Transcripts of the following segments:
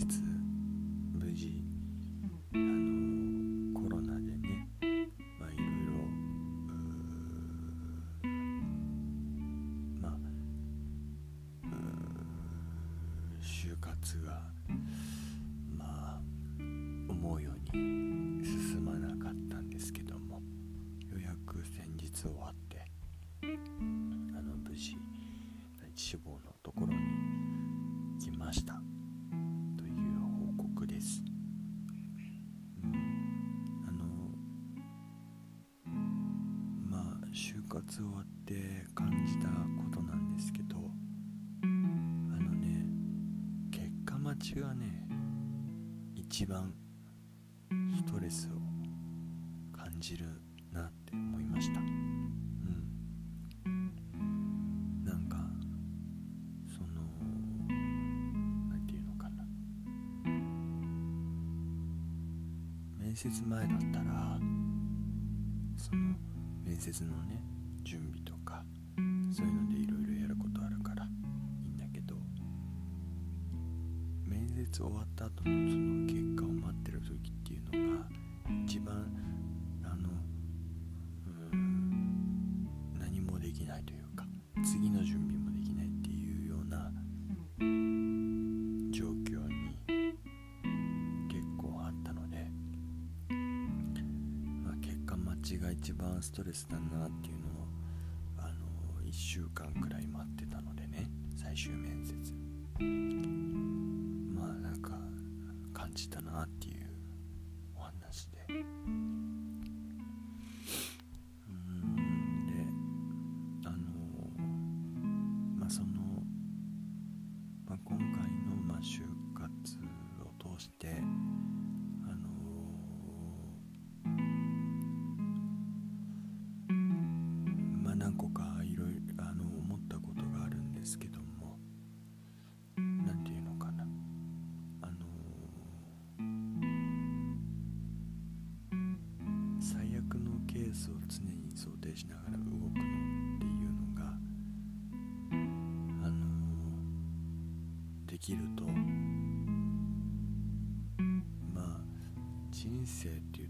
nichts. 活終わって感じたことなんですけどあのね結果待ちがね一番ストレスを感じるなって思いました。うん。なんかその何て言うのかな。面接前だったらその面接のね終わった後のその結果を待ってる時っていうのが一番あのうん何もできないというか次の準備もできないっていうような状況に結構あったのでまあ、結果待ちが一番ストレスだなっていう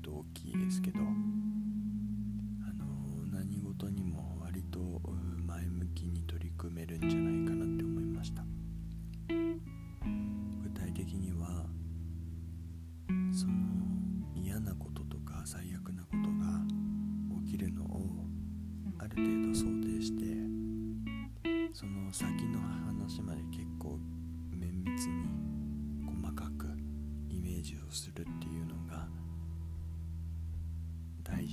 と大きいですけどあの何事にも割と前向きに取り組めるんじゃ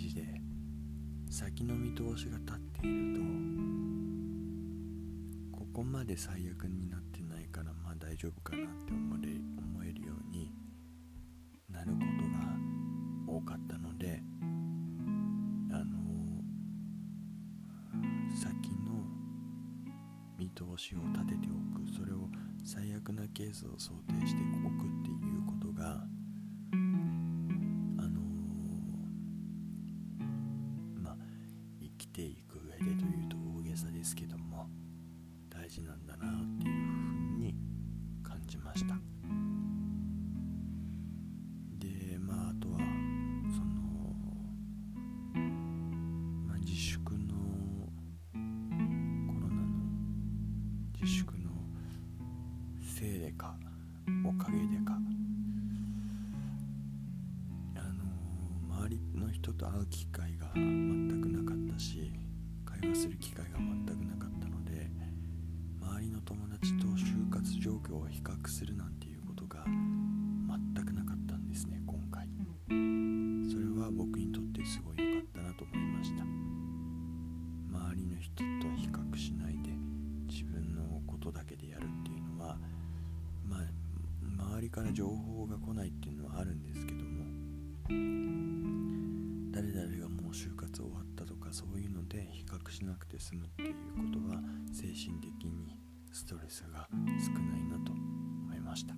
大事で先の見通しが立っているとここまで最悪になってないからまあ大丈夫かなって思え思えるようになることが多かったのであの先の見通しを立てておく。それを最悪なケースを想定しておくって事なんだなっていうふうに感じました。でまああとはその、まあ、自粛のコロナの自粛のせいでかおかげでかあの周りの人と会う機会が全くするなんていうことが全くなかったんですね今回。それは僕にとってすごい良かったなと思いました。周りの人と比較しないで自分のことだけでやるっていうのはまあ周りから情報が来ないっていうのはあるんですけども誰々がもう就活終わったとかそういうので比較しなくて済むっていうことは精神的にストレスが少ないなとました。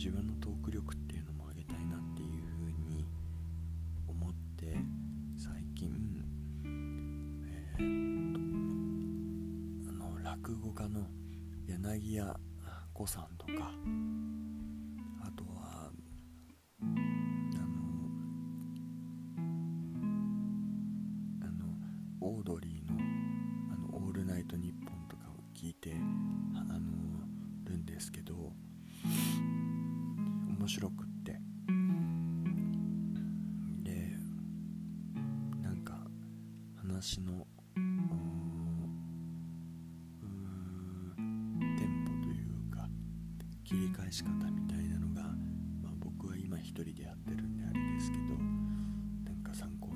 自分のトーク力っていうのも上げたいなっていうふうに思って最近え、っとあの落語家の柳家子さんとか私のテンポというか切り返し方みたいなのが、まあ、僕は今一人でやってるんであれですけどなんか参考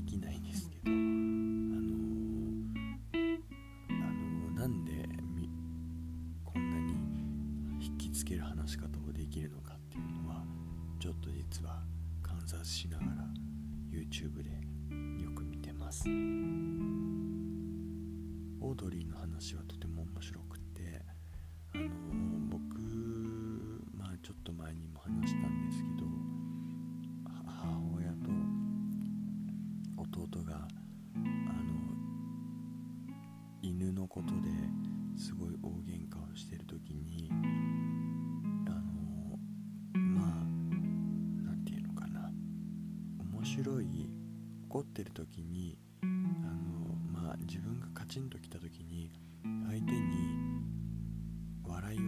できないんですけどあのあのなんでみこんなに引きつける話し方をできるのかっていうのはちょっと実は観察しながら YouTube でよく見てます。オードリーの話はとても面白く犬のことですごい大喧嘩をしてる時にあのまあ何て言うのかな。面白い怒ってる時にあのまあ自分がカチンときた時に相手に笑いを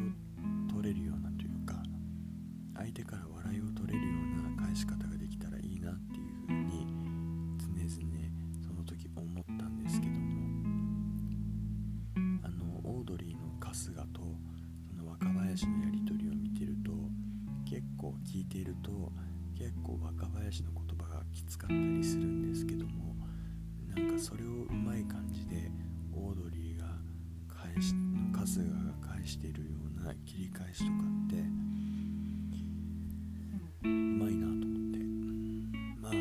結構若林の言葉がきつかったりするんですけどもなんかそれをうまい感じでオードリーが返し春日が返しているような切り返しとかってうまいなと思って。まあ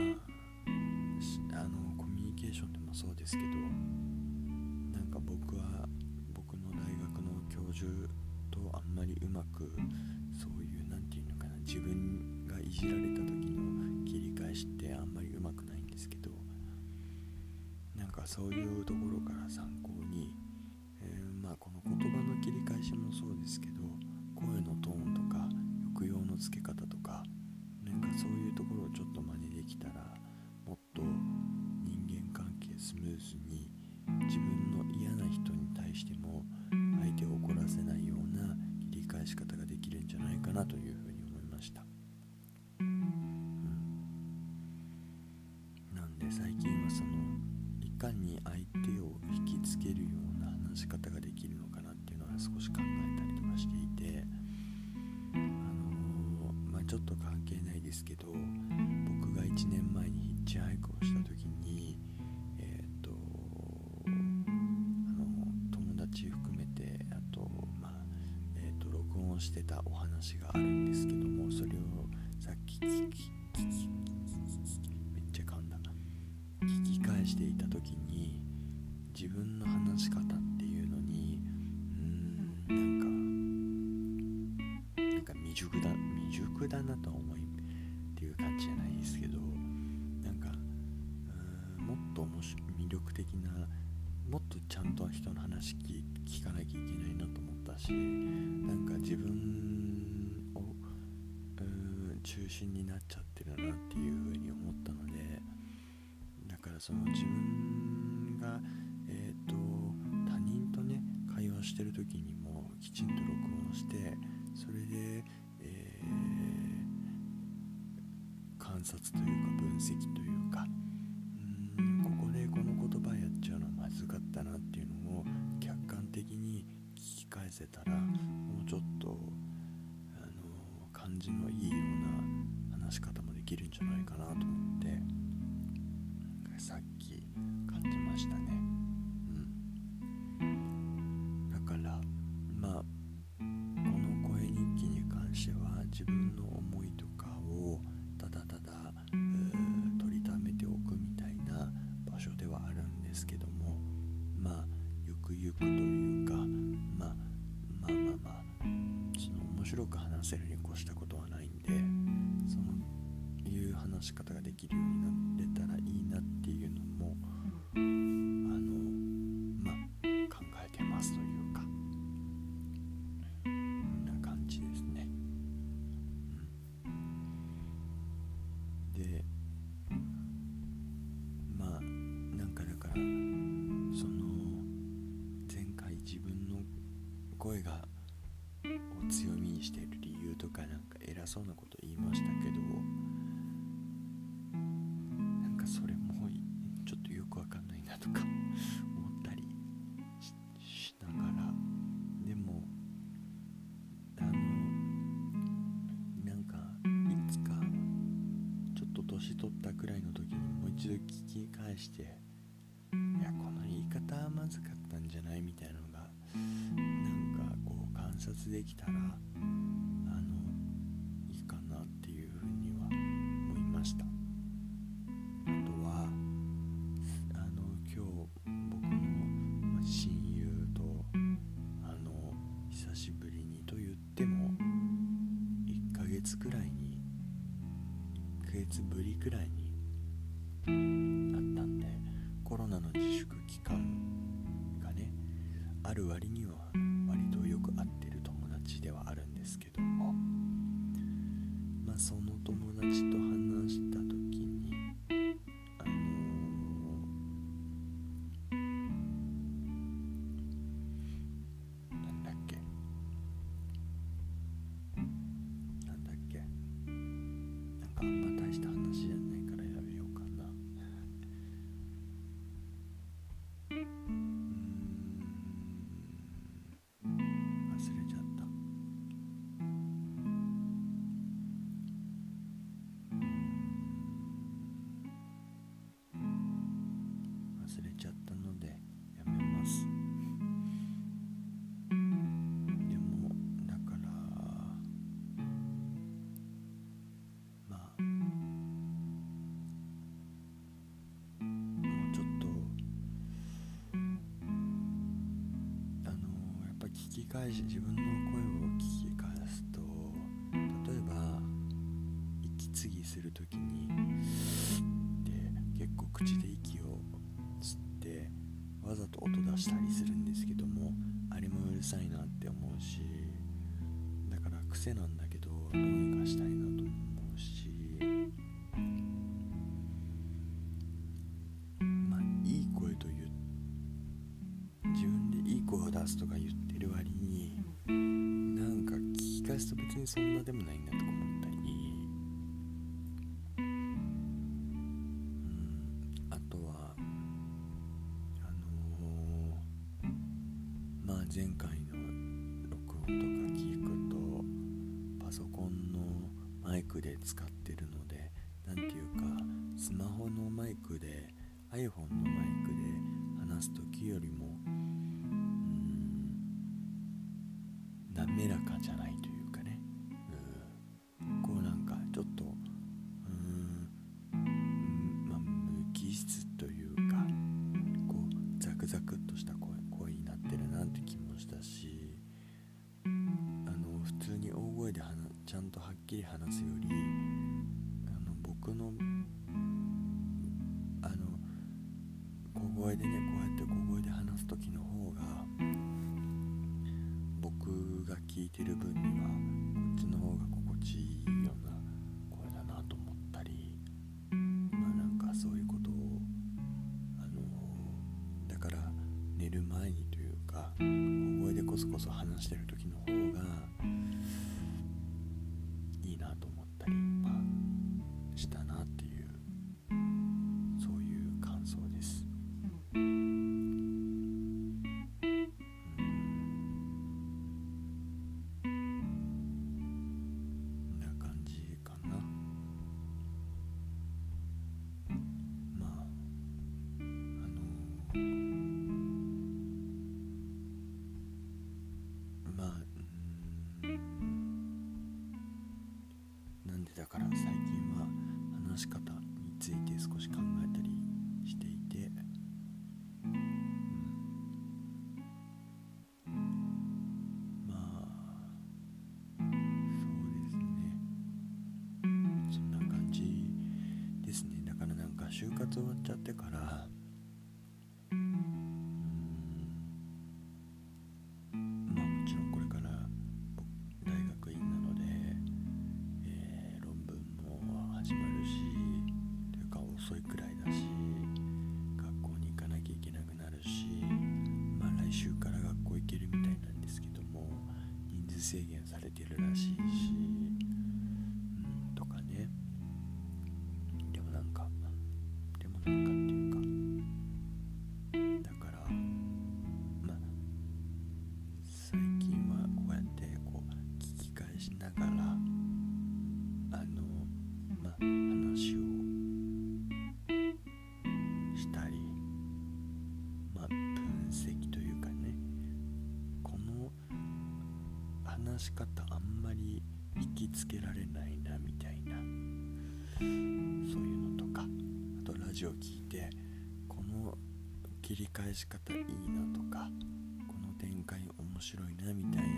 あのコミュニケーションでもそうですけどなんか僕は僕の大学の教授とあんまりうまくそういう何て言うのかな自分がいじられた時かそういうところから参考に、えー、まあこの言葉の切り返しもそうですけど声のトーンとか抑揚のつけ方とかなんかそういうところをちょっと真似できたらもっと人間関係スムーズに自分の嫌な人に対しても相手を怒らせないような切り返し方ができるんじゃないかなという少し考えたりとかしていてあのー、まあちょっと関係ないですけど僕が1年前にヒッチハイクをした時にえっ、とあの友達含めてあとまあえっ、と録音してたお話があるんですけどもそれをさっき聞き的なもっとちゃんと人の話聞かなきゃいけないなと思ったしなんか自分を中心になっちゃってるなっていうふうに思ったのでだからその自分がえっ、と他人とね会話してる時にもきちんと録音してそれで、えー観察というか分析というか返せたらもうちょっとあの感じのいいような話し方もできるんじゃないかなと思ってさっき感じましたね。うん。だからまあこの声日記に関しては自分の思いとかをただただ取りためておくみたいな場所ではあるんですけどもまあゆくゆくというンセルに越したことはないんでそのいう話し方ができるようにな年取ったくらいの時にもう一度聞き返していやこの言い方はまずかったんじゃない？みたいなのがなんかこう観察できたらくらいにあったんでコロナの自粛期間がねある割に聞き返し自分の声を聞き返すと例えば息継ぎする時にで結構口で息を吸ってわざと音出したりするんですけどもあれもうるさいなって思うしだから癖なんだけどどうにかしたいなきり話すよりあの僕のあの小声でねこうやって小声で話す時の方が僕が聞いてる分にはこっちの方が心地いいような声だなと思ったりまあなんかそういうことをあのだから寝る前にというか小声でこそこそ話してる時集まっちゃってから。まあもちろんこれから大学院なので、えー、論文も始まるしというか遅いくらいだし学校に行かなきゃいけなくなるしまあ来週から学校行けるみたいなんですけども人数制限されてるらしいジオ聞いてこの切り返し方いいなとかこの展開面白いなみたいな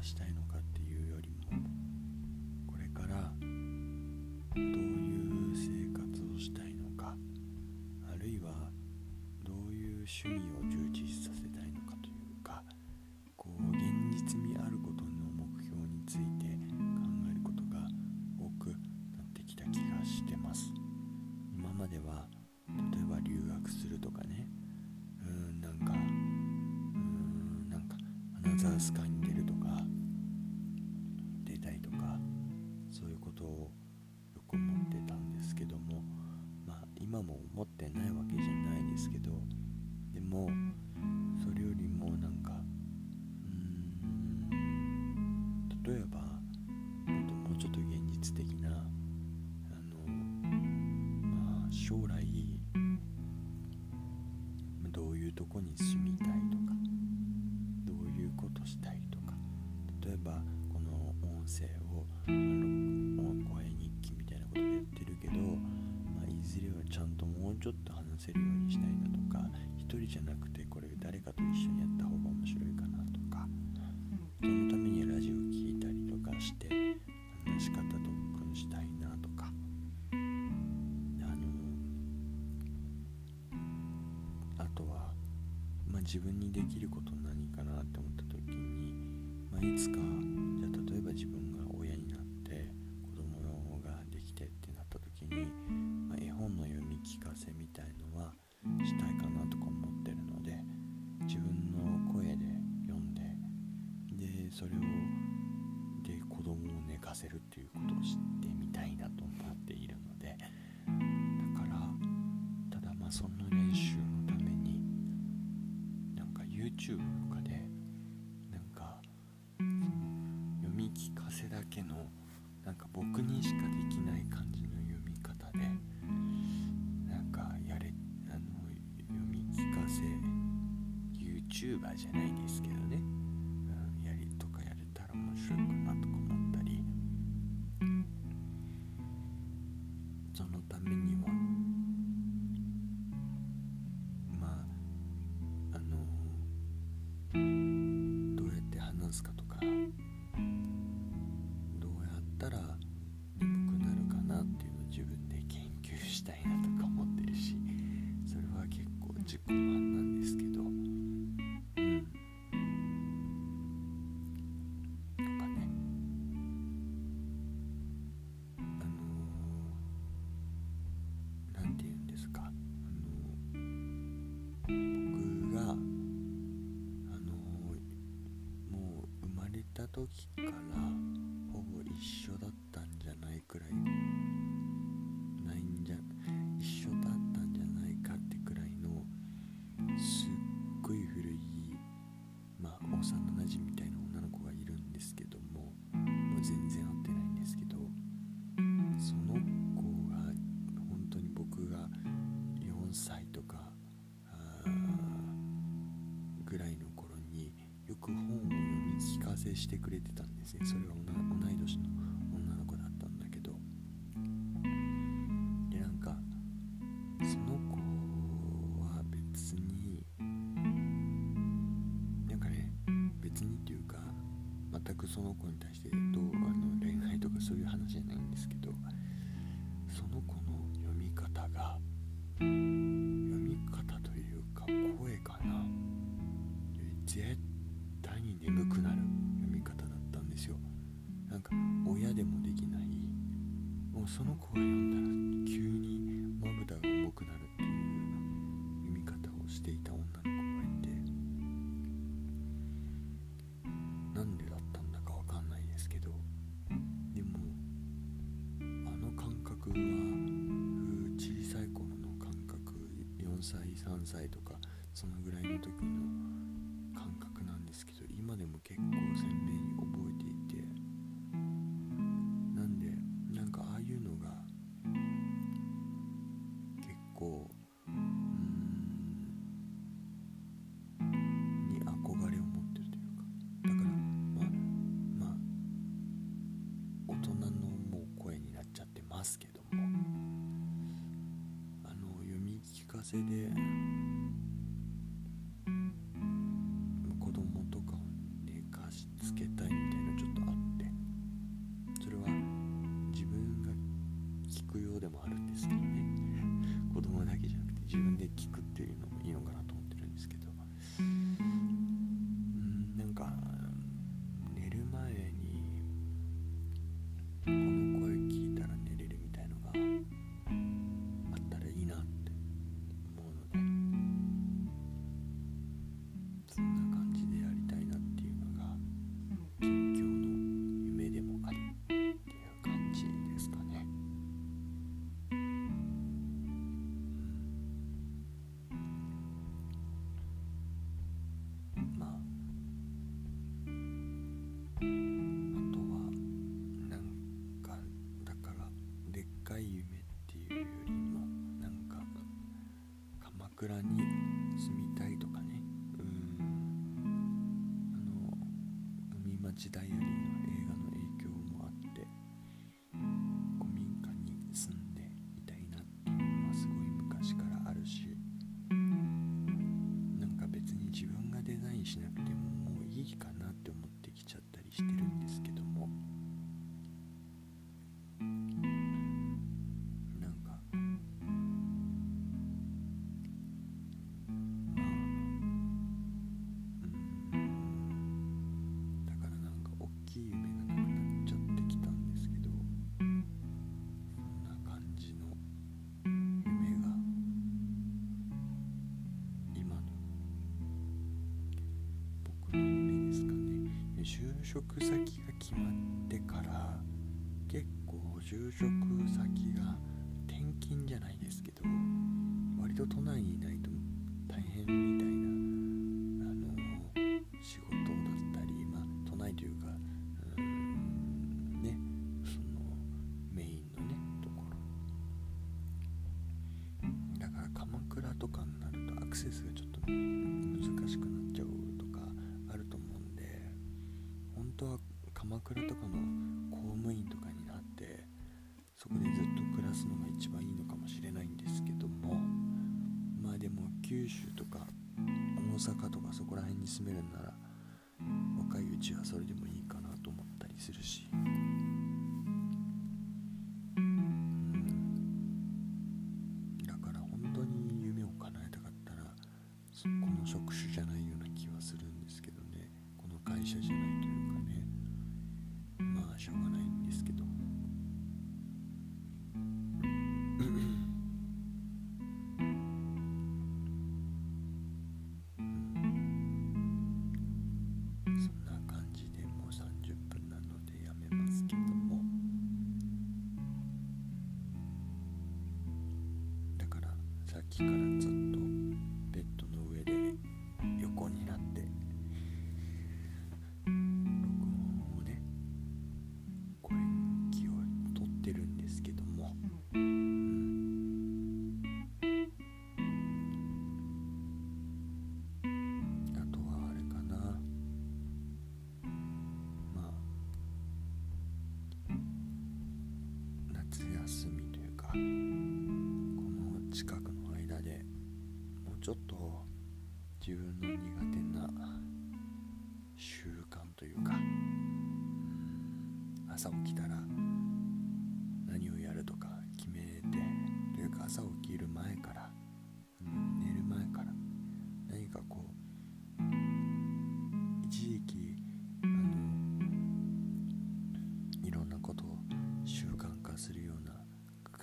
がしたいのかっていうよりもこれからどういう生活をしたいのかあるいはどういう趣味を充実させたいのかというかこう現実味あることの目標について考えることが多くなってきた気がしてます。今までは例えば留学するとかねうんなんかうんなんかアナザースカイ将来どういうとこに住みたいとかどういうことしたいとか例えばこの音声を声日記みたいなことでやってるけど、まあ、いずれはちゃんともうちょっと話せるようにしたいなとか一人じゃなくてこれ誰かと一緒にやった方が自分にできること何かなって思った時に、まあ、いつかじゃあ例えば自分が親になって子供ができてってなった時に、まあ、絵本の読み聞かせみたいのはしたいかなとか思ってるので自分の声で読んででそれをで子供を寝かせるっていうことを知ってみたいなと思っているのでだからただまあその練習も YouTube とかでなんか読み聞かせだけのなんか僕にしかできない感じの読み方でなんかやれあの読み聞かせ YouTuber じゃないですけどね、してくれてたんですね。それは同い年の女の子だったんだけど。でなんかその子は別になんかね別にっていうか全くその子に対してどうあの恋愛とかそういう話じゃないんですけどその子の読み方が3歳とかそのぐらいの時の感覚なんですけど今でも結構鮮明に覚えていてなんでなんかああいうのが結構うんに憧れを持ってるというかだからまあまあ大人のもう声になっちゃってますけども読み聞かせでもあるんですね。職先が決まってから結構就職先が転勤じゃないですけど割と都内にいない九州とか大阪とかそこら辺に住めるんなら若いうちはそれでもいいかなと思ったりするし。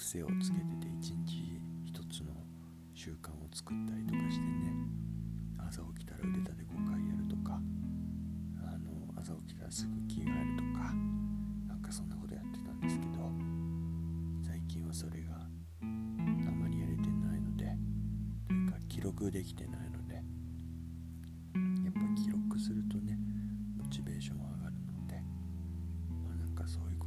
癖をつけてて一日一つの習慣を作ったりとかしてね。朝起きたら腕立て5回やるとかあの朝起きたらすぐ着替えるとかなんかそんなことやってたんですけど最近はそれがあんまりやれてないのでというか記録できてないのでやっぱ記録するとねモチベーション上がるのでまあなんかそういうこと